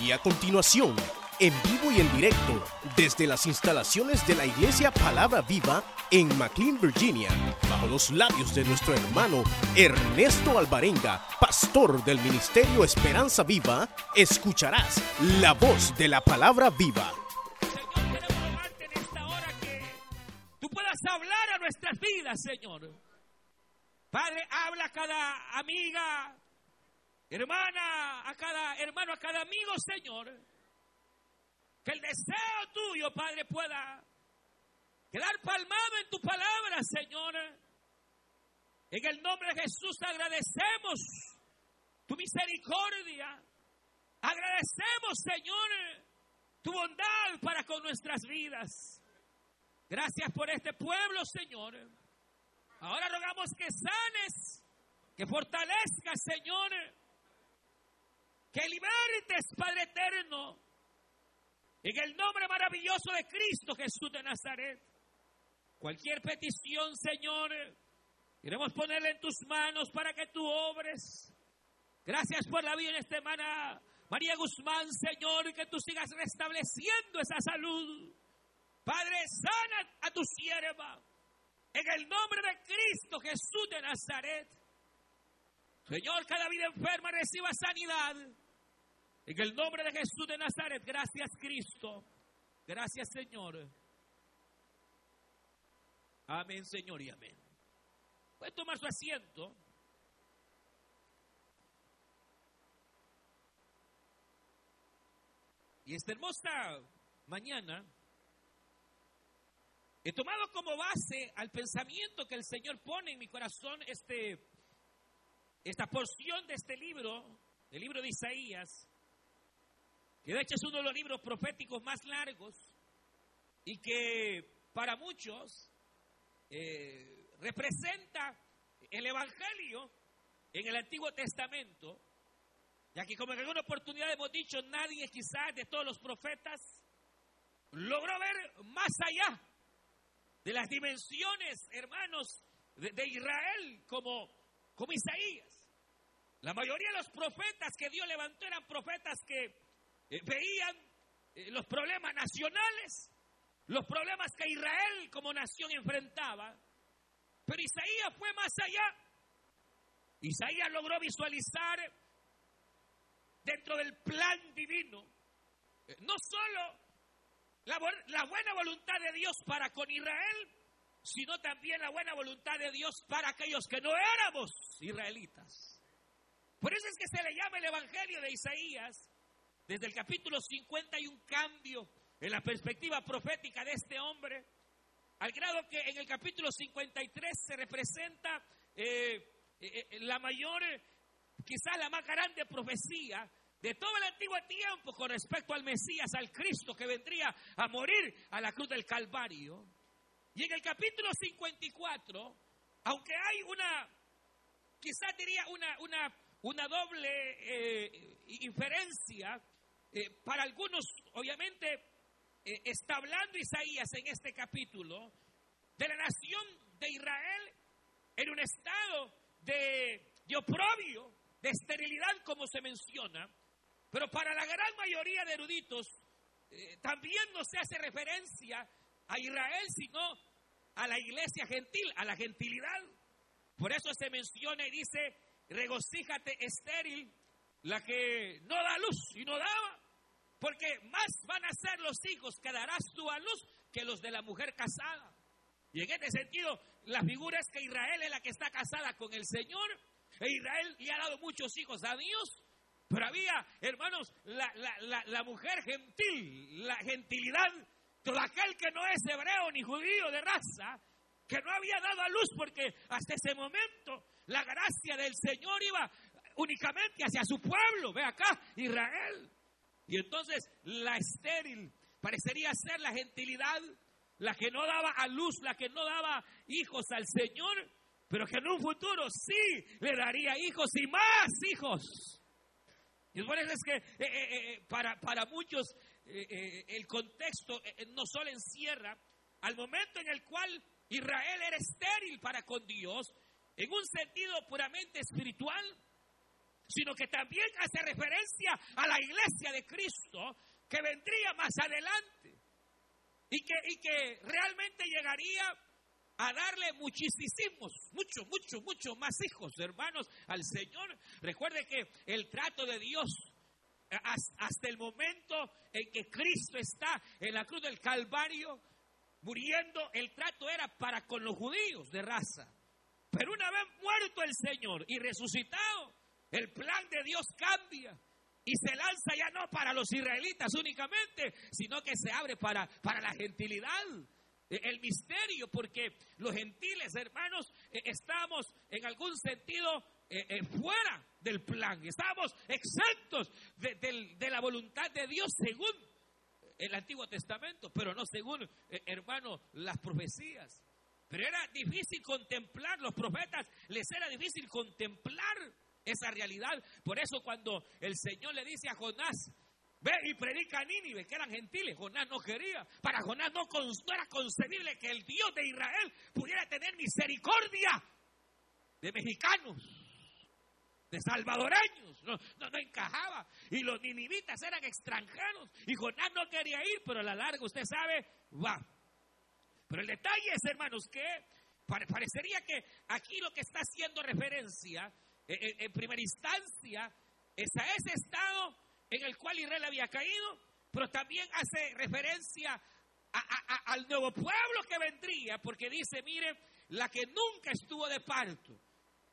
Y a continuación, en vivo y en directo, desde las instalaciones de la Iglesia Palabra Viva en McLean, Virginia, bajo los labios de nuestro hermano Ernesto Alvarenga, pastor del Ministerio Esperanza Viva, escucharás la voz de la Palabra Viva. Señor, en esta hora que tú puedas hablar a nuestras vidas, Señor. Padre, habla a cada amiga, hermana, a cada hermano, a cada amigo, Señor. Que el deseo tuyo, Padre, pueda quedar palmado en tu palabra, Señor. En el nombre de Jesús agradecemos tu misericordia. Agradecemos, Señor, tu bondad para con nuestras vidas. Gracias por este pueblo, Señor. Ahora rogamos que sanes, que fortalezcas, Señor, que libertes, Padre eterno, en el nombre maravilloso de Cristo Jesús de Nazaret. Cualquier petición, Señor, queremos ponerla en tus manos para que tú obres. Gracias por la vida en esta semana. María Guzmán, Señor, que tú sigas restableciendo esa salud. Padre, sana a tu sierva. En el nombre de Cristo Jesús de Nazaret. Señor, cada vida enferma reciba sanidad. En el nombre de Jesús de Nazaret. Gracias, Cristo. Gracias, Señor. Amén, Señor, y amén. Puede tomar su asiento. Y esta hermosa mañana he tomado como base al pensamiento que el Señor pone en mi corazón este, esta porción de este libro, el libro de Isaías, que de hecho es uno de los libros proféticos más largos y que para muchos eh, representa el Evangelio en el Antiguo Testamento, ya que como en alguna oportunidad hemos dicho, nadie quizás de todos los profetas logró ver más allá de las dimensiones, hermanos, de, de Israel como, como Isaías. La mayoría de los profetas que Dios levantó eran profetas que eh, veían eh, los problemas nacionales, los problemas que Israel como nación enfrentaba. Pero Isaías fue más allá. Isaías logró visualizar dentro del plan divino eh, no solo la, la, buena voluntad de Dios para con Israel, sino también la buena voluntad de Dios para aquellos que no éramos israelitas. Por eso es que se le llama el Evangelio de Isaías. Desde el capítulo 50 hay un cambio en la perspectiva profética de este hombre, al grado que en el capítulo 53 se representa eh, eh, la mayor, quizás la más grande profecía de todo el antiguo tiempo con respecto al Mesías, al Cristo que vendría a morir a la cruz del Calvario. Y en el capítulo 54, aunque hay una, quizás diría una, una, una doble eh, inferencia, eh, para algunos obviamente eh, está hablando Isaías en este capítulo de la nación de Israel en un estado de, de oprobio, de esterilidad como se menciona, pero para la gran mayoría de eruditos eh, también no se hace referencia a Israel, sino a la iglesia gentil, a la gentilidad. Por eso se menciona y dice, regocíjate estéril, la que no da luz y no daba, porque más van a ser los hijos que darás tú a luz que los de la mujer casada. Y en este sentido, la figura es que Israel es la que está casada con el Señor, e Israel le ha dado muchos hijos a Dios, pero había, hermanos, la, la, mujer gentil, la gentilidad, todo aquel que no es hebreo ni judío de raza, que no había dado a luz porque hasta ese momento la gracia del Señor iba únicamente hacia su pueblo, ve acá, Israel. Y entonces la estéril parecería ser la gentilidad, la que no daba a luz, la que no daba hijos al Señor, pero que en un futuro sí le daría hijos y más hijos. Y por eso es que eh, eh, eh, para, para, muchos el contexto no solo encierra al momento en el cual Israel era estéril para con Dios, en un sentido puramente espiritual, sino que también hace referencia a la iglesia de Cristo que vendría más adelante y que, y que realmente llegaría a darle muchísimos, muchos, muchos, muchos más hijos, hermanos, al Señor. Recuerde que el trato de Dios eh, hasta el momento en que Cristo está en la cruz del Calvario, muriendo, el trato era para con los judíos de raza. Pero una vez muerto el Señor y resucitado, el plan de Dios cambia y se lanza ya no para los israelitas únicamente, sino que se abre para, para la gentilidad. E, el misterio, porque los gentiles, hermanos, e, estamos en algún sentido e, fuera del plan, estamos exentos de, la voluntad de Dios según el Antiguo Testamento, pero no según, hermano, las profecías. Pero era difícil contemplar, los profetas les era difícil contemplar esa realidad. Por eso cuando el Señor le dice a Jonás, ve y predica a Nínive, que eran gentiles, Jonás no quería. Para Jonás no, era concebible que el Dios de Israel pudiera tener misericordia de mexicanos, de salvadoreños. No, no, no, encajaba. Y los ninivitas eran extranjeros. Y Jonás no quería ir, pero a la larga, usted sabe, va. Pero el detalle es, hermanos, que parecería que aquí lo que está haciendo referencia en, primera instancia es a ese estado en el cual Israel había caído, pero también hace referencia al nuevo pueblo que vendría, porque dice, mire, la que nunca estuvo de parto.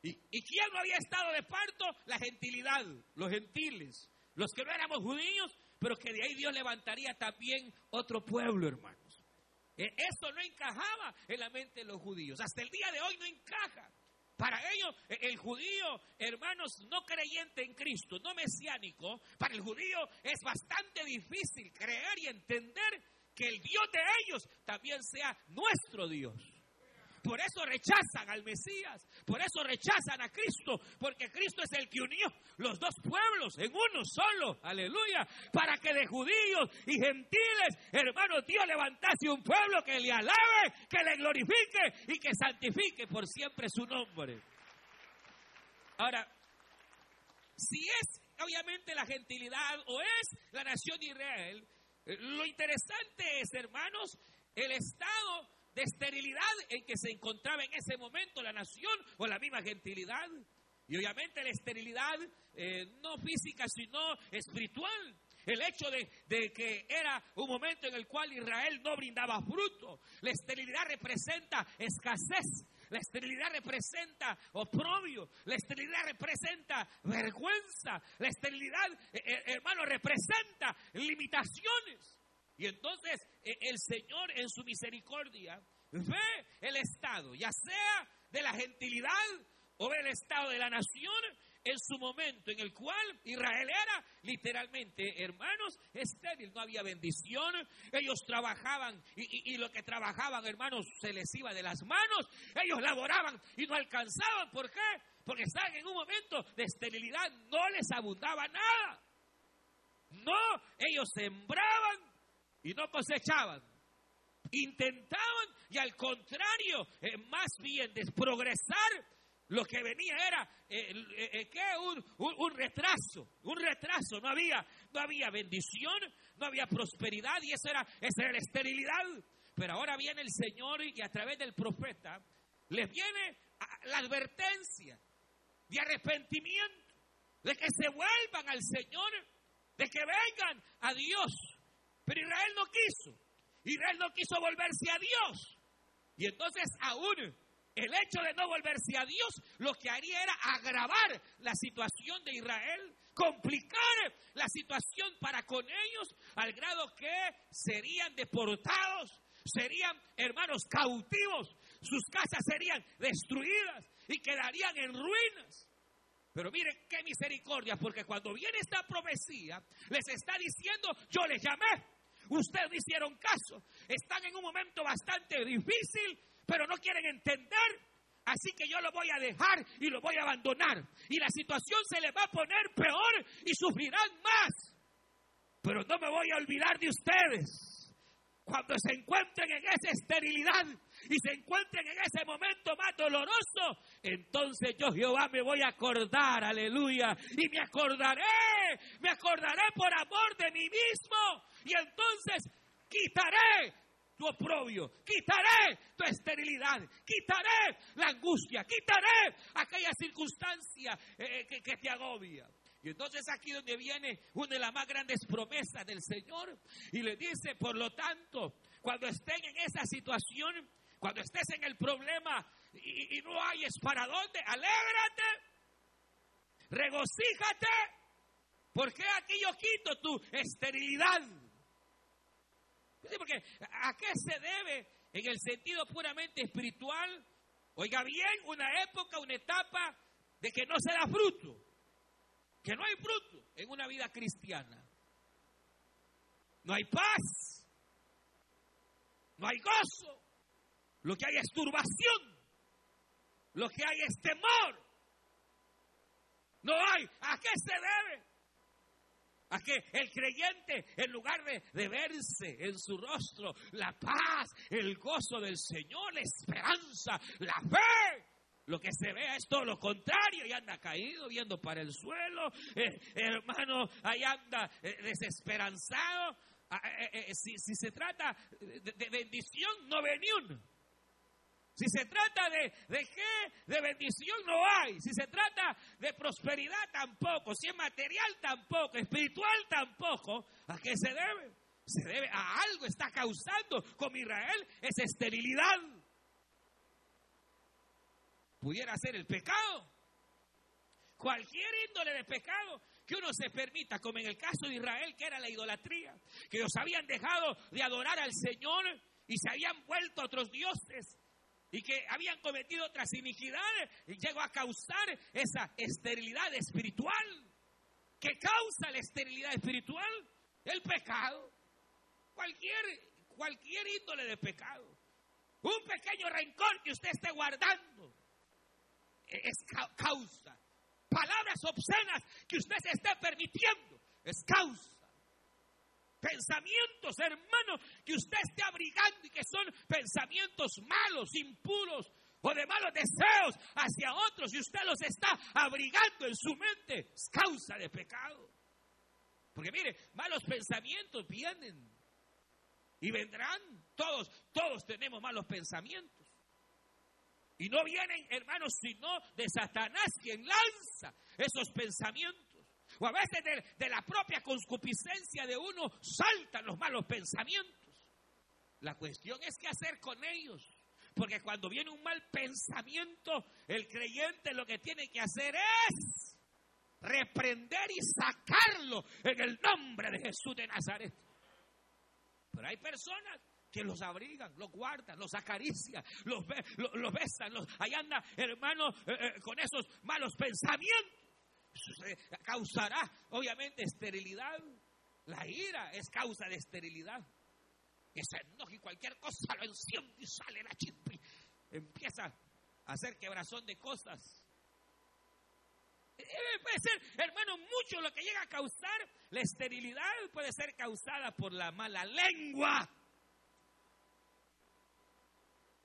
¿Y, ¿Y quién no había estado de parto? La gentilidad, los gentiles, los que no éramos judíos, pero que de ahí Dios levantaría también otro pueblo, hermanos. E, eso no encajaba en la mente de los judíos. Hasta el día de hoy no encaja. Para ellos, e, el judío, hermanos, no creyente en Cristo, no mesiánico, para el judío es bastante difícil creer y entender que el Dios de ellos también sea nuestro Dios. Por eso rechazan al Mesías, por eso rechazan a Cristo, porque Cristo es el que unió los dos pueblos en uno solo, aleluya, para que de judíos y gentiles, hermanos, Dios levantase un pueblo que le alabe, que le glorifique y que santifique por siempre su nombre. Ahora, si es obviamente la gentilidad o es la nación de Israel, lo interesante es, hermanos, el estado de esterilidad en que se encontraba en ese momento la nación o la misma gentilidad. Y obviamente la esterilidad eh, no física, sino espiritual. El hecho de, de, que era un momento en el cual Israel no brindaba fruto. La esterilidad representa escasez. La esterilidad representa oprobio. La esterilidad representa vergüenza. La esterilidad, eh, eh, hermano, representa limitaciones. Y entonces e, el Señor en su misericordia ve el estado, ya sea de la gentilidad o del estado de la nación, en su momento en el cual Israel era literalmente, hermanos, estéril, no había bendición, ellos trabajaban y, y, lo que trabajaban, hermanos, se les iba de las manos, ellos laboraban y no alcanzaban, ¿por qué? Porque estaban en un momento de esterilidad, no les abundaba nada. No, ellos sembraban y no cosechaban. Intentaban y al contrario, eh, más bien desprogresar, lo que venía era eh, eh, Un, un, retraso, un retraso, no había, no había bendición, no había prosperidad y eso era, esa era la esterilidad. Pero ahora viene el Señor y a través del profeta les viene la advertencia de arrepentimiento, de que se vuelvan al Señor, de que vengan a Dios pero Israel no quiso. Israel no quiso volverse a Dios. Y entonces aún el hecho de no volverse a Dios lo que haría era agravar la situación de Israel, complicar la situación para con ellos al grado que serían deportados, serían hermanos cautivos, sus casas serían destruidas y quedarían en ruinas. Pero miren qué misericordia, porque cuando viene esta profecía, les está diciendo, yo les llamé, Ustedes no hicieron caso. Están en un momento bastante difícil, pero no quieren entender. Así que yo lo voy a dejar y lo voy a abandonar. Y la situación se les va a poner peor y sufrirán más. Pero no me voy a olvidar de ustedes. cuando se encuentren en esa esterilidad y se encuentren en ese momento más doloroso, entonces yo Jehová me voy a acordar, aleluya, y me acordaré, me acordaré por amor de mí mismo, y entonces quitaré tu oprobio, quitaré tu esterilidad, quitaré la angustia, quitaré aquella circunstancia eh, que, que te agobia. Y entonces aquí donde viene una de las más grandes promesas del Señor y le dice, por lo tanto, cuando estén en esa situación, cuando estés en el problema y, no hayes para dónde, alégrate, regocíjate, porque aquí yo quito tu esterilidad. Porque ¿a qué se debe en el sentido puramente espiritual? Oiga bien, una época, una etapa de que no se da fruto que no hay fruto en una vida cristiana. No hay paz, no hay gozo, lo que hay es turbación, lo que hay es temor. No hay. ¿A qué se debe? A que el creyente, en lugar de, verse en su rostro la paz, el gozo del Señor, la esperanza, la fe, lo que se vea es todo lo contrario y anda caído, viendo para el suelo. Eh, hermano, ahí anda eh, desesperanzado. Ah, eh, si, se trata de, bendición, no ve ni uno. Si se trata de, de qué, de bendición no hay. Si se trata de prosperidad tampoco. Si es material tampoco. Espiritual tampoco. ¿A qué se debe? Se debe a algo está causando con Israel esa esterilidad pudiera ser el pecado. Cualquier índole de pecado que uno se permita, como en el caso de Israel, que era la idolatría, que ellos habían dejado de adorar al Señor y se habían vuelto a otros dioses y que habían cometido otras iniquidades, llegó a causar esa esterilidad espiritual. ¿Qué causa la esterilidad espiritual? El pecado. Cualquier, cualquier índole de pecado. Un pequeño rencor que usted esté guardando es causa. Palabras obscenas que usted se esté permitiendo es causa. Pensamientos, hermanos, que usted esté abrigando y que son pensamientos malos, impuros o de malos deseos hacia otros y usted los está abrigando en su mente, es causa de pecado. Porque mire, malos pensamientos vienen y vendrán. Todos, todos tenemos malos pensamientos. Y no vienen, hermanos, sino de Satanás quien lanza esos pensamientos. A veces de, la propia concupiscencia de uno saltan los malos pensamientos. La cuestión es qué hacer con ellos. Porque cuando viene un mal pensamiento, el creyente lo que tiene que hacer es reprender y sacarlo en el nombre de Jesús de Nazaret. Pero hay personas que los abrigan, los guardan, los acarician, los, los, besan, ahí anda, hermano, eh, eh, con esos malos pensamientos. Causará, obviamente, esterilidad. La ira es causa de esterilidad. Que se enoje y cualquier cosa lo enciende y sale la chispa. Empieza a hacer quebrazón de cosas. Eh, puede ser, hermano, mucho lo que llega a causar la esterilidad puede ser causada por la mala lengua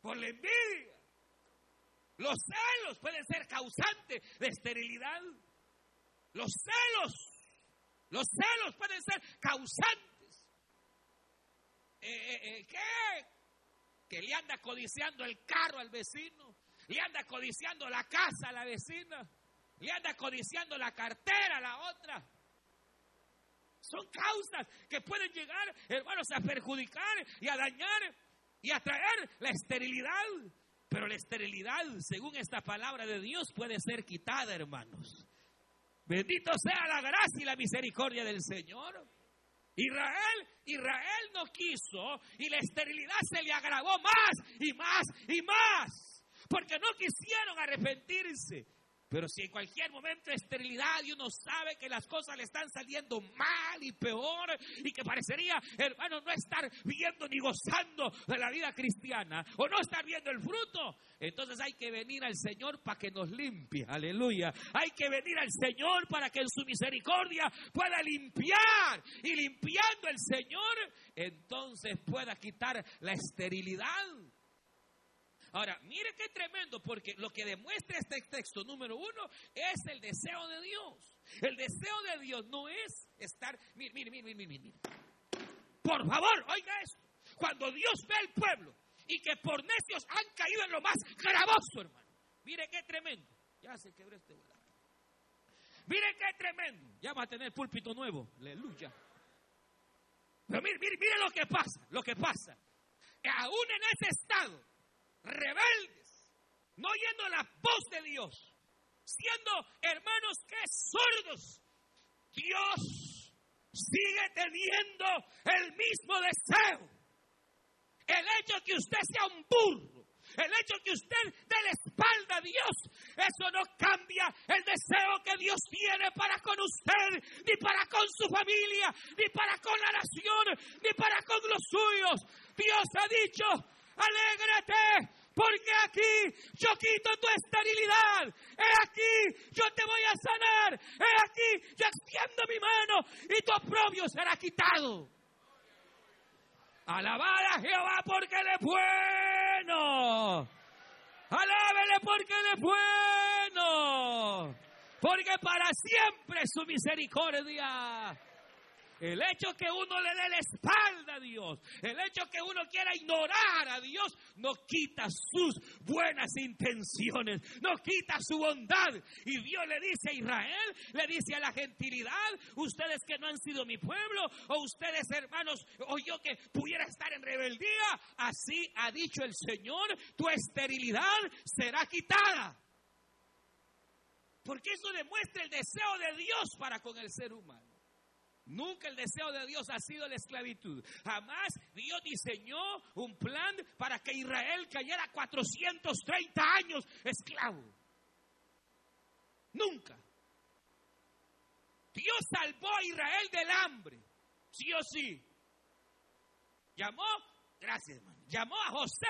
por la envidia. Los celos pueden ser causantes de esterilidad. Los celos, los celos pueden ser causantes. Eh, eh, eh, ¿Qué? Que le anda codiciando el carro al vecino, le anda codiciando la casa a la vecina, le anda codiciando la cartera a la otra. Son causas que pueden llegar, hermanos, a perjudicar y a dañar y atraer la esterilidad. Pero la esterilidad, según esta palabra de Dios, puede ser quitada, hermanos. Bendito sea la gracia y la misericordia del Señor. Israel, Israel no quiso y la esterilidad se le agravó más y más y más. Porque no quisieron arrepentirse. Pero si en cualquier momento de esterilidad y uno sabe que las cosas le están saliendo mal y peor y que parecería, hermano, no estar viendo ni gozando de la vida cristiana o no estar viendo el fruto, entonces hay que venir al Señor para que nos limpie. Aleluya. Hay que venir al Señor para que en su misericordia pueda limpiar. Y limpiando el Señor, entonces pueda quitar la esterilidad Ahora, mire qué tremendo, porque lo que demuestra este texto número uno es el deseo de Dios. El deseo de Dios no es estar, mire, mire, mire, mire, mire. Por favor, oiga esto. Cuando Dios ve al pueblo y que por necios han caído en lo más gravoso, hermano. Mire qué tremendo. Ya se quebró este. Mire qué tremendo. Ya va a tener púlpito nuevo. Aleluya. Pero mire, mire, mire lo que pasa, lo que pasa. Aún en ese estado, rebeldes, no oyendo la voz de Dios, siendo hermanos que sordos, Dios sigue teniendo el mismo deseo. El hecho que usted sea un burro, el hecho que usted dé la espalda a Dios, eso no cambia el deseo que Dios tiene para con usted, ni para con su familia, ni para con la nación, ni para con los suyos. Dios ha dicho, alégrate, porque aquí yo quito tu esterilidad. He aquí, yo te voy a sanar. He aquí, yo extiendo mi mano y tu oprobio será quitado. Alabad a Jehová porque Él es bueno. Alábele porque Él es bueno. Porque para siempre su misericordia. El hecho que uno le dé la espalda a Dios, el hecho que uno quiera ignorar a Dios, no quita sus buenas intenciones, no quita su bondad. Y Dios le dice a Israel, le dice a la gentilidad, ustedes que no han sido mi pueblo, o ustedes hermanos, o yo que pudiera estar en rebeldía, así ha dicho el Señor, tu esterilidad será quitada. Porque eso demuestra el deseo de Dios para con el ser humano. Nunca el deseo de Dios ha sido la esclavitud. Jamás Dios diseñó un plan para que Israel cayera 430 años esclavo. Nunca. Dios salvó a Israel del hambre. Sí o sí. Llamó, gracias hermano, llamó a José.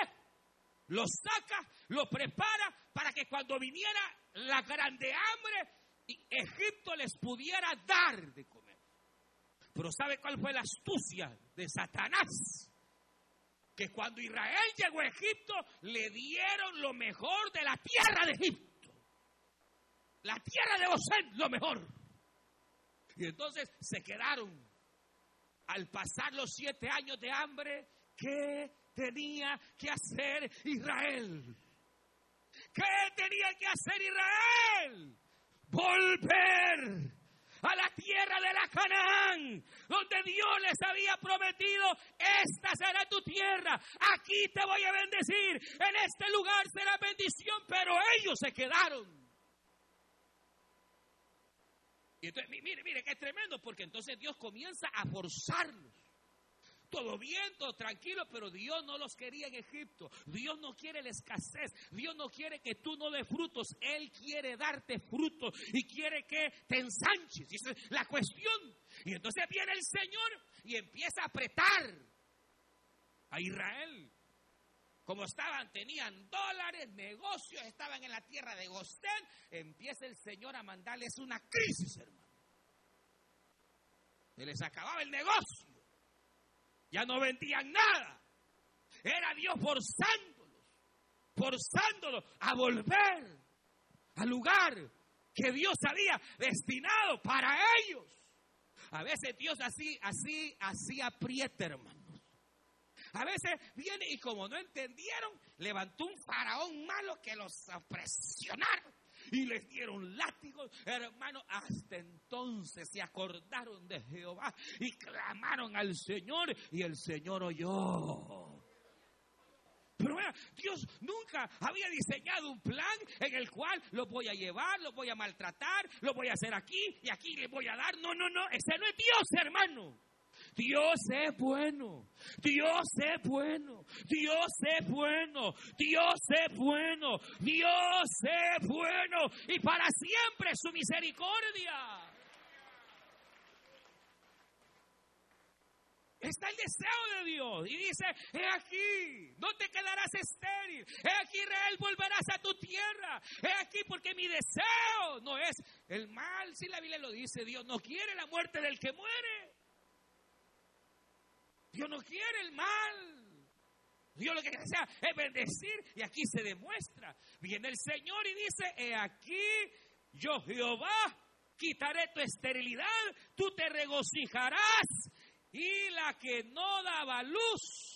Lo saca, lo prepara para que cuando viniera la grande hambre, Egipto les pudiera dar de comer. Pero ¿sabe cuál fue la astucia de Satanás? Que cuando Israel llegó a Egipto, le dieron lo mejor de la tierra de Egipto. La tierra de Gosén, lo mejor. Y entonces se quedaron. Al pasar los siete años de hambre, ¿qué tenía que hacer Israel? ¿Qué tenía que hacer Israel? Volver a la tierra de la Canaán, donde Dios les había prometido, esta será tu tierra, aquí te voy a bendecir, en este lugar será bendición, pero ellos se quedaron. Y entonces, mire, mire, qué tremendo, porque entonces Dios comienza a forzarlos todo bien, todo tranquilo, pero Dios no los quería en Egipto. Dios no quiere la escasez. Dios no quiere que tú no des frutos. Él quiere darte frutos y quiere que te ensanches. esa es la cuestión. Y entonces viene el Señor y empieza a apretar a Israel. Como estaban, tenían dólares, negocios, estaban en la tierra de Gosén, empieza el Señor a mandarles una crisis, hermano. Se les acababa el negocio. Ya no vendían nada. Era Dios forzándolos, forzándolos a volver al lugar que Dios había destinado para ellos. A veces Dios así, así, así aprieta, hermanos. A veces viene y como no entendieron, levantó un faraón malo que los presionaron y les dieron látigos, hermano. Hasta entonces se acordaron de Jehová y clamaron al Señor y el Señor oyó. Pero vea, Dios nunca había diseñado un plan en el cual lo voy a llevar, lo voy a maltratar, lo voy a hacer aquí y aquí le voy a dar. No, no, no, ese no es Dios, hermano. Dios es bueno. Dios es bueno. Dios es bueno. Dios es bueno. Dios es bueno. Y para siempre su misericordia. Está el deseo de Dios. Y dice, he aquí, no te quedarás estéril. He aquí, Israel, volverás a tu tierra. He aquí, porque mi deseo no es el mal. Si la Biblia lo dice, Dios no quiere la muerte del que muere. Dios no quiere el mal. Dios lo que desea es bendecir. Y aquí se demuestra. Viene el Señor y dice, he aquí, yo Jehová, quitaré tu esterilidad, tú te regocijarás y la que no daba luz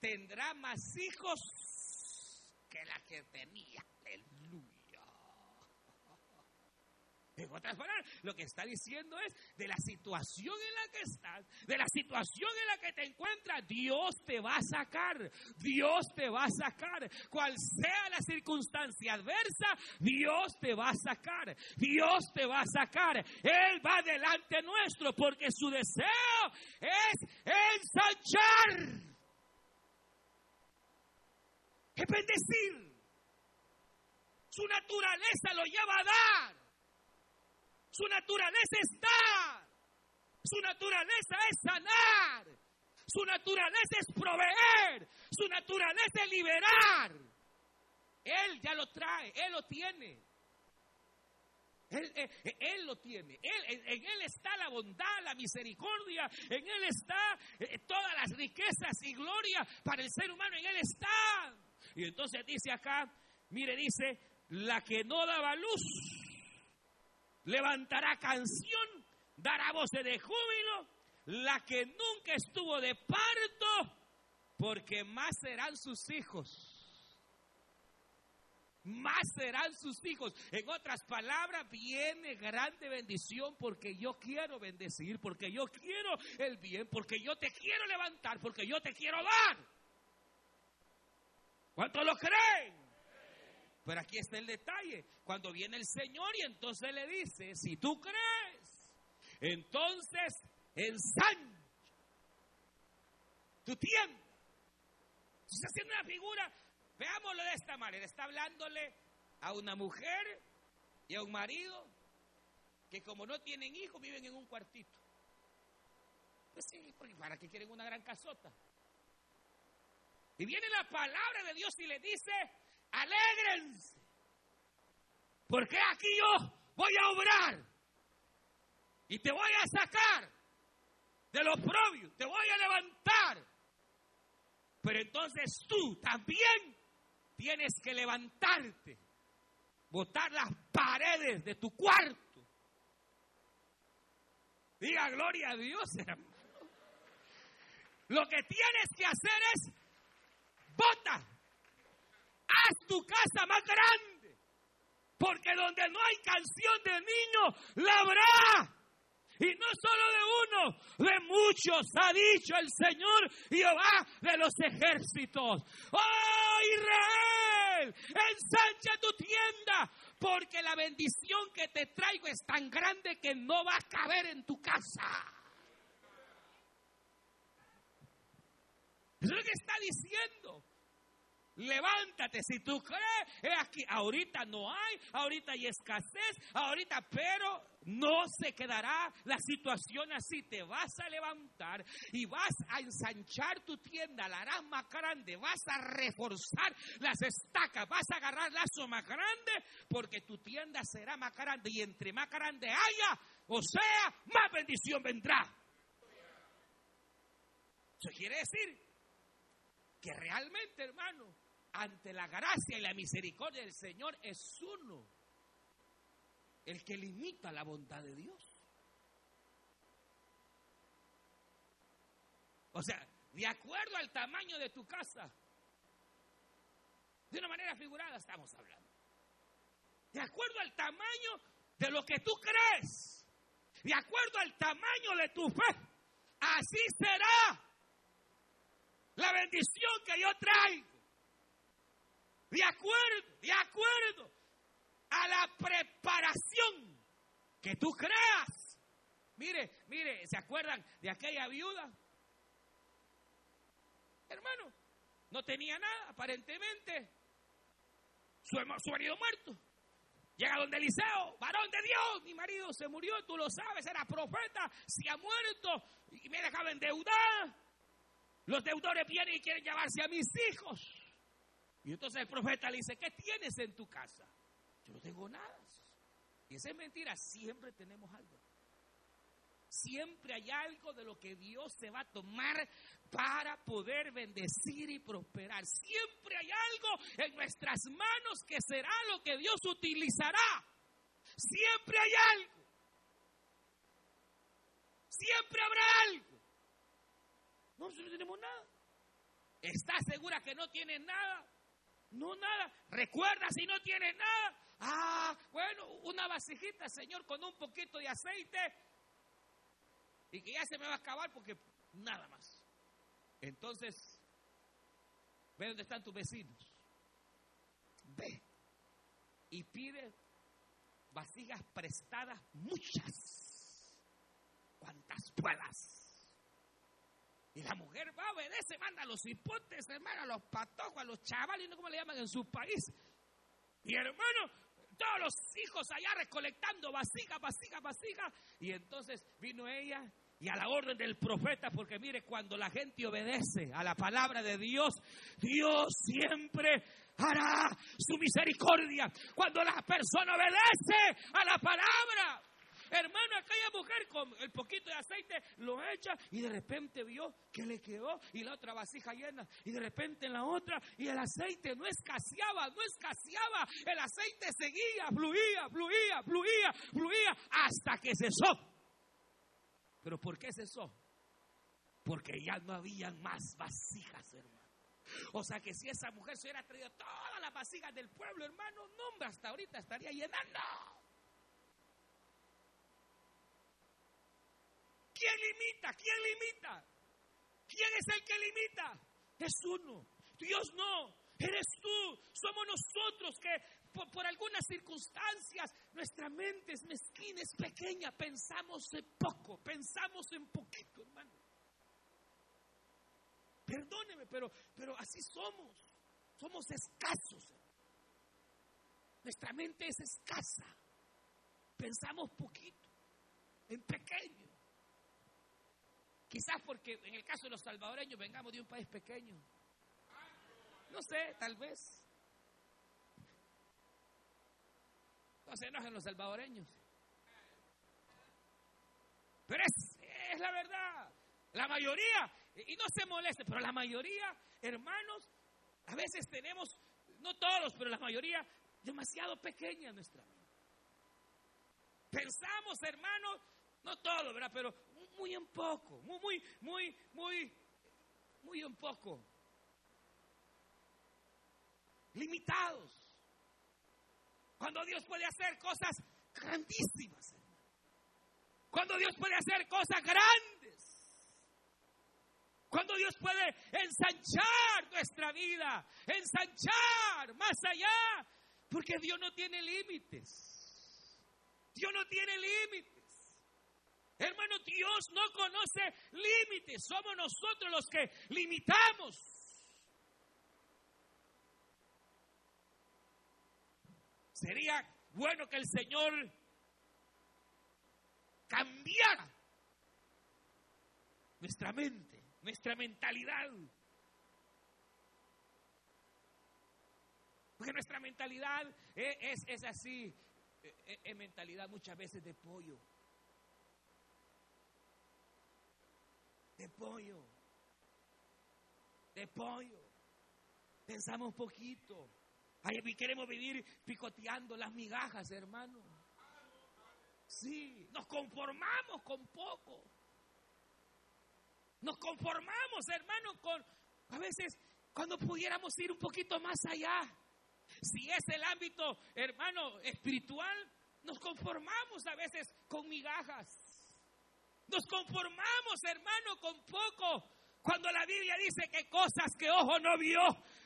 tendrá más hijos que la que tenía. Aleluya. En otras palabras, lo que está diciendo es de la situación en la que estás, de la situación en la que te encuentras, Dios te va a sacar, Dios te va a sacar. Cual sea la circunstancia adversa, Dios te va a sacar, Dios te va a sacar. Él va delante nuestro porque su deseo es ensanchar, es bendecir. Su naturaleza lo lleva a dar. Su naturaleza es dar. Su naturaleza es sanar. Su naturaleza es proveer. Su naturaleza es liberar. Él ya lo trae, Él lo tiene. Él, eh, eh, lo tiene. Él, en, Él está la bondad, la misericordia. En Él está eh, todas las riquezas y gloria para el ser humano. En Él está. Y entonces dice acá, mire, dice, la que no daba luz levantará canción, dará voces de júbilo, la que nunca estuvo de parto, porque más serán sus hijos. Más serán sus hijos. En otras palabras, viene grande bendición porque yo quiero bendecir, porque yo quiero el bien, porque yo te quiero levantar, porque yo te quiero dar. ¿Cuántos lo creen? Pero aquí está el detalle. Cuando viene el Señor y entonces le dice, si tú crees, entonces ensancha tu tiempo. Está haciendo una figura, veámoslo de esta manera. Está hablándole a una mujer y a un marido que como no tienen hijos viven en un cuartito. Pues sí, ¿para qué quieren una gran casota? Y viene la palabra de Dios y le dice, Alégrense. Porque aquí yo voy a obrar. Y te voy a sacar de los propios. Te voy a levantar. Pero entonces tú también tienes que levantarte. Botar las paredes de tu cuarto. Diga gloria a Dios, hermano. Lo que tienes que hacer es bota haz tu casa más grande. Porque donde no hay canción de niño, la habrá. Y no solo de uno, de muchos, ha dicho el Señor Jehová de los ejércitos. ¡Oh Israel! Ensancha tu tienda, porque la bendición que te traigo es tan grande que no va a caber en tu casa. Es lo que está diciendo. Levántate, si tú crees, aquí, ahorita no hay, ahorita hay escasez, ahorita, pero no se quedará la situación así. Te vas a levantar y vas a ensanchar tu tienda, la harás más grande, vas a reforzar las estacas, vas a agarrar lazo más grande, porque tu tienda será más grande y entre más grande haya, o sea, más bendición vendrá. Eso quiere decir que realmente, hermano, ante la gracia y la misericordia del Señor es uno, el que limita la bondad de Dios. O sea, de acuerdo al tamaño de tu casa, de una manera figurada estamos hablando, de acuerdo al tamaño de lo que tú crees, de acuerdo al tamaño de tu fe, así será la bendición que yo traigo de acuerdo, de acuerdo a la preparación que tú creas Mire, mire, ¿se acuerdan de aquella viuda? Hermano, no tenía nada, aparentemente. Su, su marido muerto. Llega donde Eliseo, varón de Dios, mi marido se murió, tú lo sabes, era profeta, se ha muerto y me dejaba endeudada. Los deudores vienen y quieren llevarse a mis hijos. Y entonces el profeta le dice, ¿qué tienes en tu casa? Yo no tengo nada. Y esa es mentira, siempre tenemos algo. Siempre hay algo de lo que Dios se va a tomar para poder bendecir y prosperar. Siempre hay algo en nuestras manos que será lo que Dios utilizará. Siempre hay algo. Siempre habrá algo. No, no tenemos nada. ¿Estás segura que no tienes nada? No, nada. Recuerda si no tienes nada. Ah, bueno, una vasijita, Señor, con un poquito de aceite. Y que ya se me va a acabar porque nada más. Entonces, ve dónde están tus vecinos. Ve y pide vasijas prestadas, muchas, cuantas puedas. Y la mujer va, obedece, manda a los hipotes, hermano, a los patojos, a los chavales, no como le llaman en su país. Y hermano, todos los hijos allá recolectando vasija, vasija, vasija. Y entonces vino ella y a la orden del profeta, porque mire, cuando la gente obedece a la palabra de Dios, Dios siempre hará su misericordia. Cuando la persona obedece a la palabra, Hermano, aquella mujer con el poquito de aceite lo echa y de repente vio que le quedó y la otra vasija llena y de repente en la otra y el aceite no escaseaba, no escaseaba, el aceite seguía, fluía, fluía, fluía, fluía hasta que cesó. ¿Pero por qué cesó? Porque ya no había más vasijas, hermano. O sea que si esa mujer se hubiera traído todas las vasijas del pueblo, hermano, no, hasta ahorita estaría llenando. ¿Quién limita? ¿Quién limita? ¿Quién es el que limita? Es uno. Dios no. Eres tú. Somos nosotros que por, algunas circunstancias nuestra mente es mezquina, es pequeña. Pensamos en poco, pensamos en poquito, hermano. Perdóneme, pero, pero así somos. Somos escasos. Nuestra mente es escasa. Pensamos poquito, en pequeño. Quizás porque en el caso de los salvadoreños vengamos de un país pequeño. No sé, tal vez. No se enojen los salvadoreños. Pero es, es la verdad. La mayoría, y no se moleste, pero la mayoría, hermanos, a veces tenemos, no todos, pero la mayoría, demasiado pequeña nuestra mente. Pensamos, hermanos, no todo, ¿verdad? Pero muy en poco, muy, muy, muy, muy, muy en poco. Limitados. Cuando Dios puede hacer cosas grandísimas. Cuando Dios puede hacer cosas grandes. Cuando Dios puede ensanchar nuestra vida, ensanchar más allá, porque Dios no tiene límites. Dios no tiene límites. Hermano, Dios no conoce límites. Somos nosotros los que limitamos. Sería bueno que el Señor cambiara nuestra mente, nuestra mentalidad. Porque nuestra mentalidad es, es, así, es, es mentalidad muchas veces de pollo. De pollo. De pollo. Pensamos poquito. Ahí queremos vivir picoteando las migajas, hermano. Sí, nos conformamos con poco. Nos conformamos, hermano, con a veces cuando pudiéramos ir un poquito más allá. Si es el ámbito, hermano, espiritual, nos conformamos a veces con migajas. Nos conformamos, hermano, con poco. Cuando la Biblia dice que cosas que ojo no vio,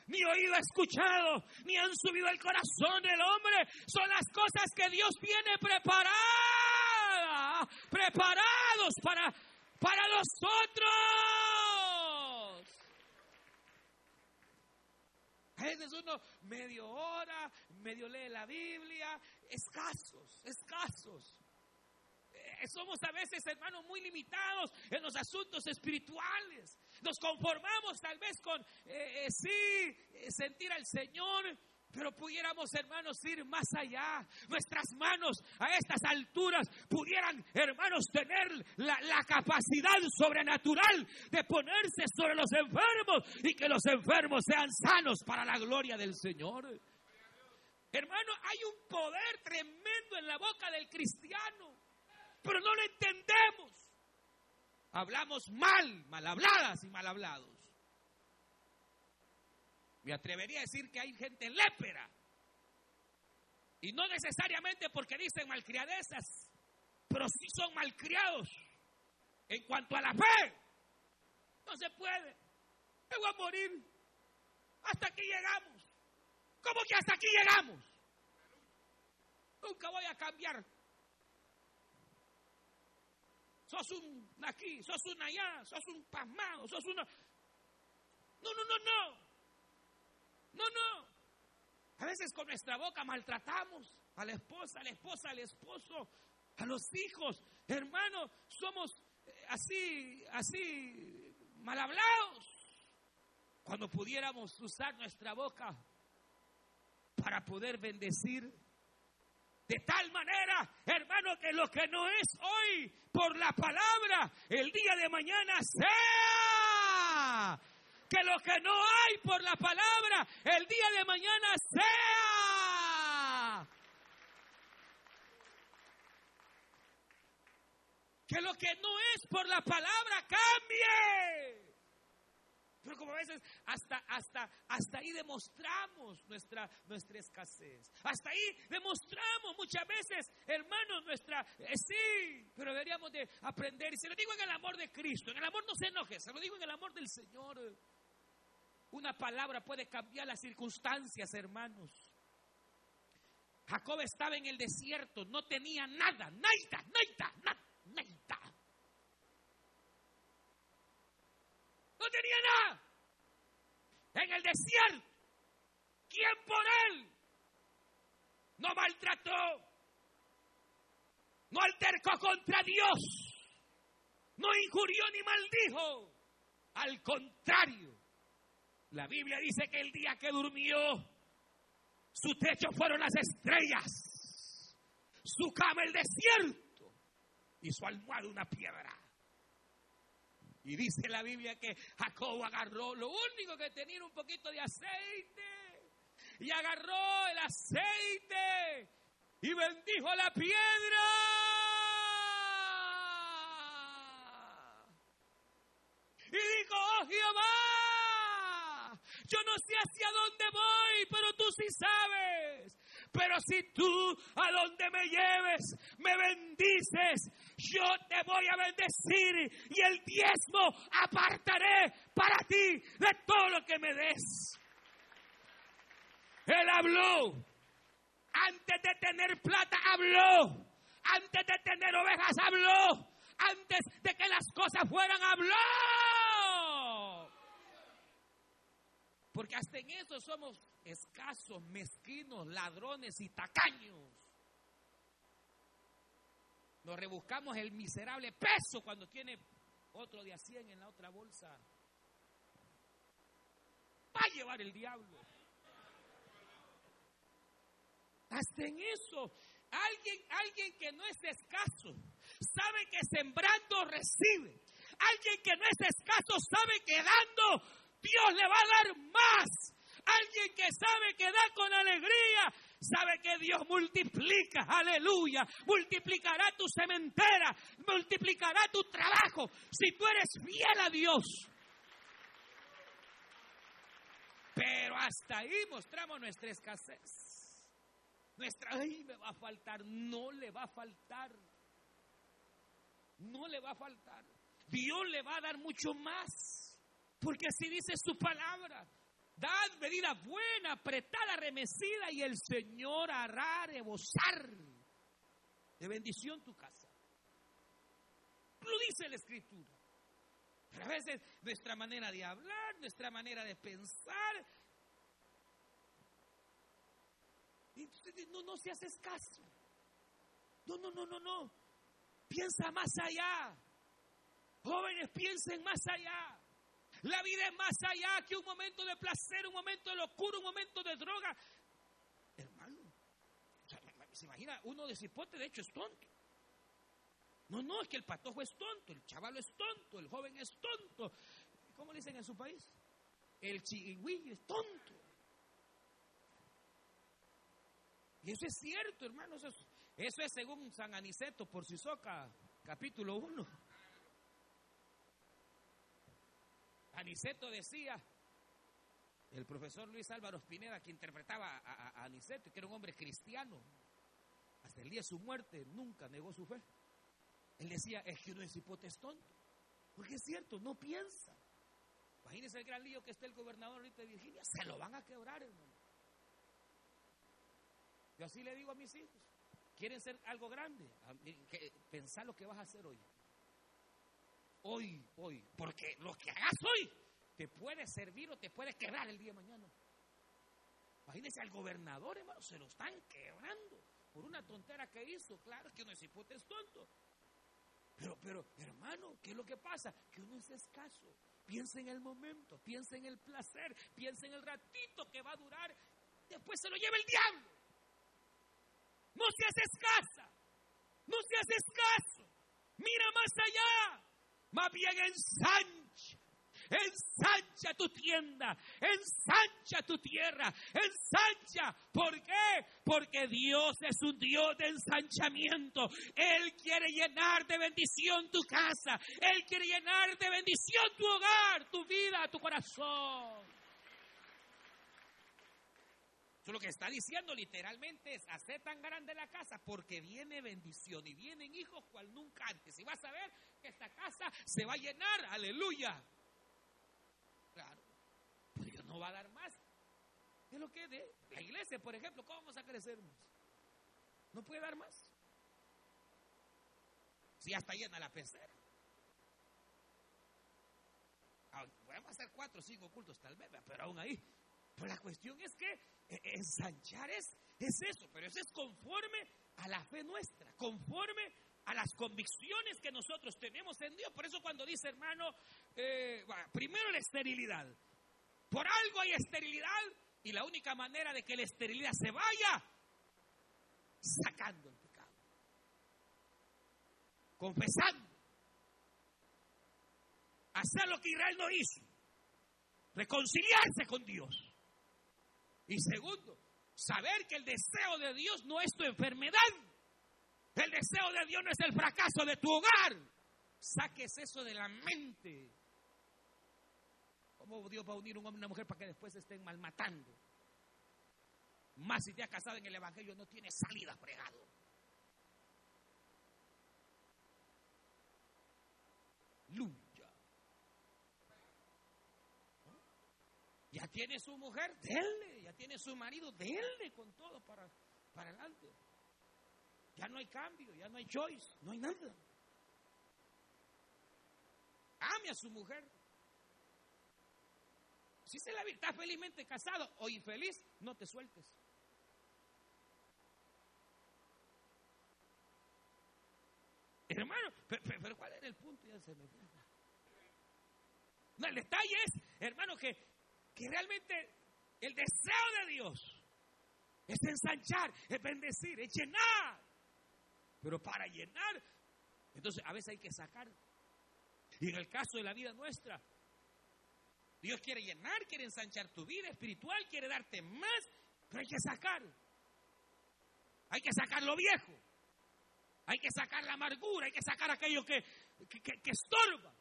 ni oído ha escuchado, ni han subido al corazón del hombre, son las cosas que Dios tiene preparadas preparados para, para los otros. A veces uno medio ora, medio lee la Biblia, escasos, escasos. Eh, somos a veces, hermanos, muy limitados en los asuntos espirituales. Nos conformamos tal vez con, eh, eh, sí, sentir al Señor, pero pudiéramos, hermanos, ir más allá. Nuestras manos a estas alturas pudieran, hermanos, tener la, la, capacidad sobrenatural de ponerse sobre los enfermos y que los enfermos sean sanos para la gloria del Señor. Hermano, hay un poder tremendo en la boca del cristiano, pero no lo entendemos. Hablamos mal, mal habladas y mal hablados. Me atrevería a decir que hay gente lépera. Y no necesariamente porque dicen malcriadezas, pero sí son malcriados. En cuanto a la fe, no se puede. Me voy a morir. Hasta aquí llegamos. ¿Cómo que hasta aquí llegamos? Nunca voy a cambiar. Sos un aquí, sos un allá, sos un pasmado, sos una... No, no, no, no. No, no. A veces con nuestra boca maltratamos a la esposa, a la esposa, al esposo, a los hijos. Hermanos, somos eh, así, así mal hablados. Cuando pudiéramos usar nuestra boca para poder bendecir de tal manera, hermano, que lo que no es hoy por la palabra, el día de mañana sea que lo que no hay por la palabra, el día de mañana sea. Que lo que no es por la palabra cambie. Pero como a veces hasta, hasta, hasta ahí demostramos nuestra, nuestra escasez. Hasta ahí demostramos muchas veces, hermanos, nuestra... Eh, sí, pero deberíamos de aprender. Y se lo digo en el amor de Cristo. En el amor no se enoje, se lo digo en el amor del Señor. Una palabra puede cambiar las circunstancias, hermanos. Jacob estaba en el desierto, no tenía nada, nada, nada, nada. No tenía nada. En el desierto, ¿quién por él? No maltrató, no altercó contra Dios, no injurió ni maldijo. Al contrario, la Biblia dice que el día que durmió, su techo fueron las estrellas, su cama el desierto y su almohada una piedra. Y dice la Biblia que Jacob agarró lo único que tenía un poquito de aceite. Y agarró el aceite y bendijo la piedra. Y dijo, oh Jehová, yo no sé hacia dónde voy, pero tú sí sabes. Pero si tú a donde me lleves me bendices, yo te voy a bendecir y el diezmo apartaré para ti de todo lo que me des. Él habló. Antes de tener plata habló. Antes de tener ovejas habló. Antes de que las cosas fueran habló. Porque hasta en eso somos escasos, mezquinos, ladrones y tacaños. Nos rebuscamos el miserable peso cuando tiene otro de a 100 en la otra bolsa. Va a llevar el diablo. Hasta en eso, alguien, alguien que no es escaso, sabe que sembrando recibe. Alguien que no es escaso sabe que dando Dios le va a dar más. Alguien que sabe que da con alegría, sabe que Dios multiplica, aleluya, multiplicará tu cementera, multiplicará tu trabajo, si tú eres fiel a Dios. Pero hasta ahí mostramos nuestra escasez. Nuestra, ay, me va a faltar, no le va a faltar. No le va a faltar. Dios le va a dar mucho más. Porque así dice su palabra. Medida buena, apretada, remecida, y el Señor hará rebosar de bendición tu casa. lo dice la Escritura. Pero a veces nuestra manera de hablar, nuestra manera de pensar, no, no se hace caso. No, no, no, no, no. Piensa más allá. Jóvenes, piensen más allá. La vida es más allá que un momento de placer, un momento de locura, un momento de droga. Hermano, se imagina, uno de cipote de hecho es tonto. No, no, es que el patojo es tonto, el chaval es tonto, el joven es tonto. ¿Cómo le dicen en su país? El chihuillo es tonto. Y eso es cierto, hermano. Eso es, eso es según San Aniceto por Sisoca, capítulo 1. Aniceto decía, el profesor Luis Álvaro Pineda, que interpretaba a, Aniceto, que era un hombre cristiano, hasta el día de su muerte nunca negó su fe. Él decía, es que uno es hipotes tonto. Porque es cierto, no piensa. Imagínense el gran lío que está el gobernador ahorita de Virginia. Se lo van a quebrar, hermano. Yo así le digo a mis hijos. ¿Quieren ser algo grande? Pensar lo que vas a hacer hoy hoy, hoy. Porque lo que hagas hoy te puede servir o te puede quebrar el día de mañana. Imagínense al gobernador, hermano, se lo están quebrando por una tontera que hizo. Claro que no es es tonto. Pero, pero, hermano, ¿qué es lo que pasa? Que uno es escaso. Piensa en el momento, piensa en el placer, piensa en el ratito que va a durar. Después se lo lleva el diablo. No seas escasa. No seas escaso. Mira más allá. Más bien ensancha. Ensancha tu tienda, ensancha tu tierra, ensancha. ¿Por qué? Porque Dios es un Dios de ensanchamiento. Él quiere llenar de bendición tu casa. Él quiere llenar de bendición tu hogar, tu vida, tu corazón. Eso lo que está diciendo literalmente es hacer tan grande la casa porque viene bendición y vienen hijos cual nunca antes. Y vas a ver que esta casa se va a llenar, aleluya. Claro, pues Dios no va a dar más de lo que de la iglesia, por ejemplo. ¿Cómo vamos a crecer? ¿No puede dar más? Si ya está llena la pecera. Ah, podemos hacer cuatro o cinco cultos tal vez, pero aún ahí. Pero la cuestión es que eh, ensanchar es, es eso, pero eso es conforme a la fe nuestra, conforme a las convicciones que nosotros tenemos en Dios. Por eso cuando dice, hermano, eh, primero la esterilidad. Por algo hay esterilidad y la única manera de que la esterilidad se vaya, sacando el pecado. Confesando. Hacer lo que Israel no hizo. Reconciliarse con Dios. Y segundo, saber que el deseo de Dios no es tu enfermedad. El deseo de Dios no es el fracaso de tu hogar. Saques eso de la mente. ¿Cómo Dios va a unir un hombre y una mujer para que después se estén malmatando? Más si te has casado en el Evangelio, no tiene salida fregado. Ya tiene su mujer, déle. Ya tiene su marido, déle con todo para, para adelante. Ya no hay cambio, ya no hay choice, no hay nada. Ame a su mujer. Si se la está felizmente casado o infeliz, no te sueltes. Hermano, pero, ¿cuál era el punto? Ya se me No, el detalle es, hermano, que que realmente el deseo de Dios es ensanchar, es bendecir, es llenar. Pero para llenar, entonces a veces hay que sacar. Y en el caso de la vida nuestra, Dios quiere llenar, quiere ensanchar tu vida espiritual, quiere darte más, pero hay que sacar. Hay que sacar lo viejo. Hay que sacar la amargura, hay que sacar aquello que, que, que estorba.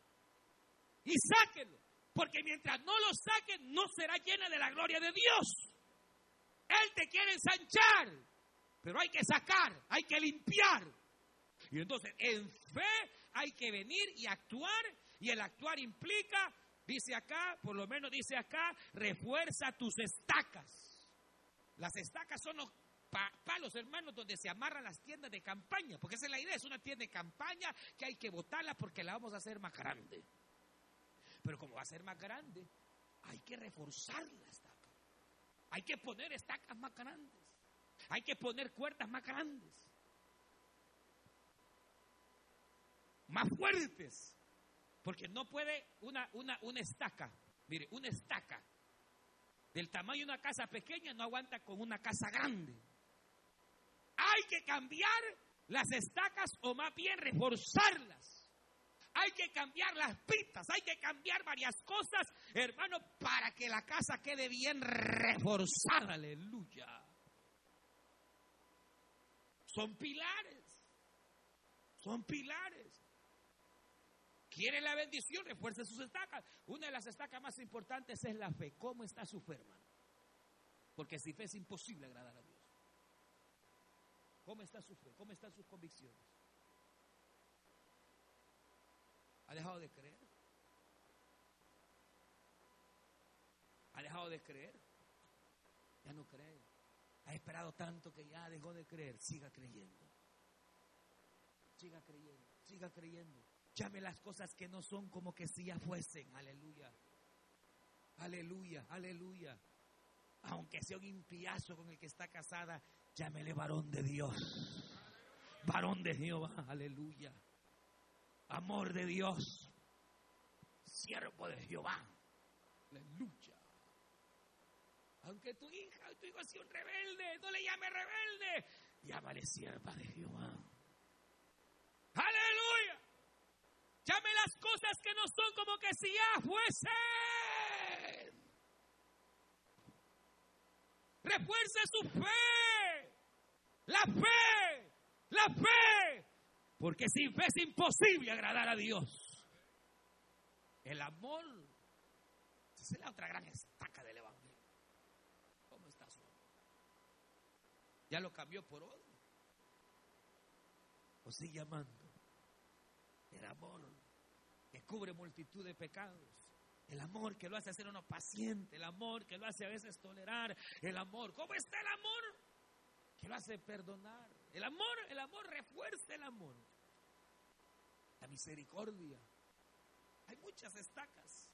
Y sáquenlo. Porque mientras no lo saquen, no será llena de la gloria de Dios. Él te quiere ensanchar, pero hay que sacar, hay que limpiar. Y entonces, en fe hay que venir y actuar, y el actuar implica, dice acá, por lo menos dice acá, refuerza tus estacas. Las estacas son palos, hermanos, donde se amarran las tiendas de campaña, porque esa es la idea, es una tienda de campaña que hay que botarla porque la vamos a hacer más grande. Pero como va a ser más grande, hay que reforzar la estaca. Hay que poner estacas más grandes. Hay que poner cuerdas más grandes. Más fuertes. Porque no puede una, una, una estaca, mire, una estaca del tamaño de una casa pequeña no aguanta con una casa grande. Hay que cambiar las estacas o más bien reforzarlas. Hay que cambiar las pistas, hay que cambiar varias cosas, hermano, para que la casa quede bien reforzada. Aleluya. Son pilares. Son pilares. ¿Quiere la bendición? Refuerce sus estacas. Una de las estacas más importantes es la fe. ¿Cómo está su fe, hermano? Porque sin fe es imposible agradar a Dios. ¿Cómo está su fe? ¿Cómo están sus convicciones? ¿Ha dejado de creer? ¿Ha dejado de creer? Ya no cree. Ha esperado tanto que ya dejó de creer. Siga creyendo. Siga creyendo. Siga creyendo. Llame las cosas que no son como que si ya fuesen. Aleluya. Aleluya, aleluya. Aunque sea un impiazo con el que está casada, llámele varón de Dios. Varón de Jehová, aleluya. Amor de Dios. Siervo de Jehová. Aleluya. Aunque tu hija o tu hijo sea un rebelde, no le llame rebelde. Llámale sierva de Jehová. Aleluya. Llame las cosas que no son como que si ya fuesen. Refuerce su fe. La fe. La fe. Porque sin fe es imposible agradar a Dios. El amor. Esa es la otra gran estaca del Evangelio. ¿Cómo está su amor? ¿Ya lo cambió por odio? ¿O sigue amando? El amor que cubre multitud de pecados. El amor que lo hace hacer uno paciente. El amor que lo hace a veces tolerar. El amor. ¿Cómo está el amor? Que lo hace perdonar. El amor, el amor refuerza el amor. La misericordia. Hay muchas estacas.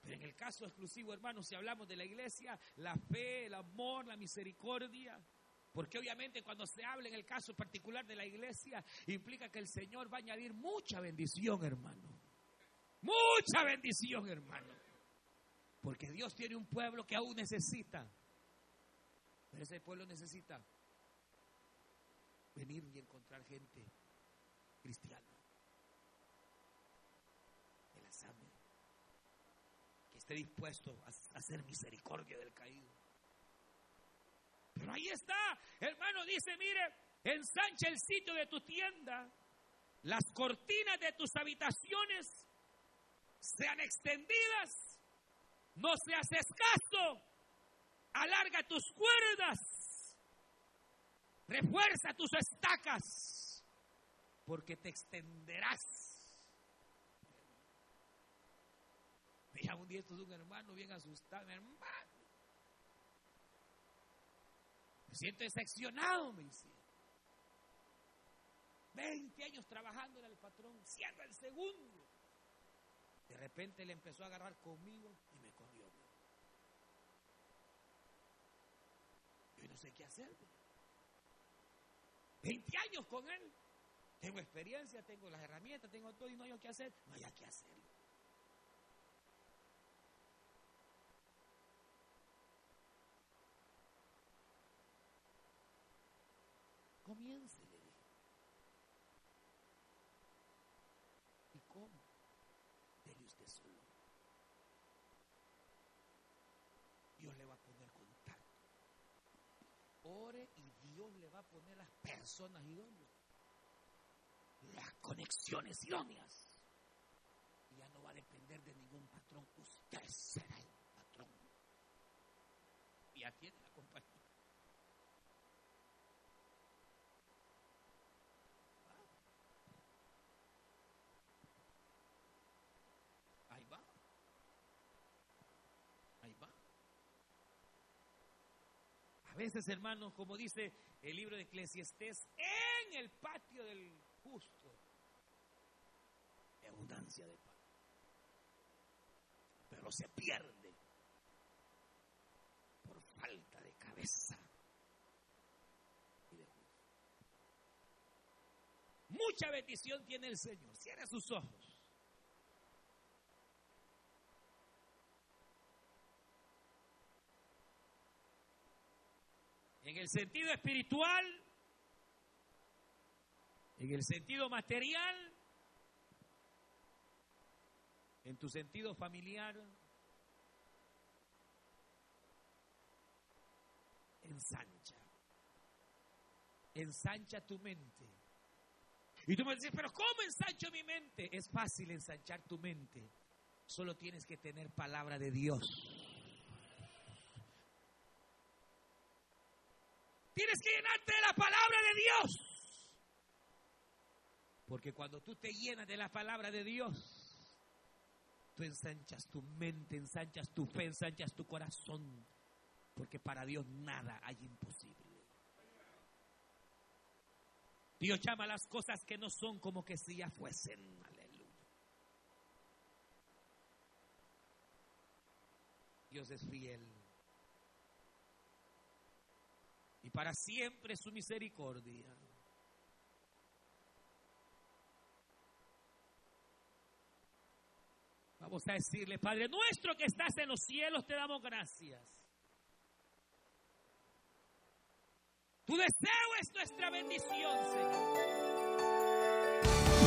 Pero en el caso exclusivo, hermanos, si hablamos de la iglesia, la fe, el amor, la misericordia, porque obviamente cuando se habla en el caso particular de la iglesia, implica que el Señor va a añadir mucha bendición, hermano. Mucha bendición, hermano. Porque Dios tiene un pueblo que aún necesita. Pero ese pueblo necesita venir y encontrar gente cristiana. Que las ame. Que esté dispuesto a hacer misericordia del caído. Pero ahí está, hermano, dice, mire, ensancha el sitio de tu tienda, las cortinas de tus habitaciones sean extendidas, no seas escaso, alarga tus cuerdas, refuerza tus estacas, porque te extenderás. Mira, un día esto es un hermano bien asustado, hermano. Me siento decepcionado, me dice. 20 años trabajando en el patrón, siendo el segundo. De repente le empezó a agarrar conmigo y me corrió. Yo no sé qué hacer. 20 años con él. Tengo experiencia, tengo las herramientas, tengo todo y no hay qué hacer. No hay que hacerlo. Comience, le dije. ¿Y cómo? Dele usted solo. Dios le va a poner contacto. Ore y Dios le va a poner las personas idóneas. Las conexiones idóneas. Y ya no va a depender de ningún patrón. Usted será el patrón. Y ya tiene la compañía. Ahí va. Ahí va. A veces, hermanos, como dice el libro de Eclesiastés, en el patio del justo, abundancia de pan. Pero se pierde por falta de cabeza y de. Mucha bendición tiene el Señor. Cierra sus ojos. En el sentido espiritual, en el sentido material, en tu sentido familiar, ensancha. Ensancha tu mente. Y tú me dices, pero ¿cómo ensancho mi mente? Es fácil ensanchar tu mente. Solo tienes que tener palabra de Dios. Tienes que llenarte de la palabra de Dios. Porque cuando tú te llenas de la palabra de Dios, tú ensanchas tu mente, ensanchas tu fe, ensanchas tu corazón. Porque para Dios nada hay imposible. Dios llama las cosas que no son como que si ya fuesen. Aleluya. Dios es fiel. Y para siempre su misericordia. Vamos a decirle, Padre nuestro que estás en los cielos, te damos gracias. Tu deseo es nuestra bendición, Señor.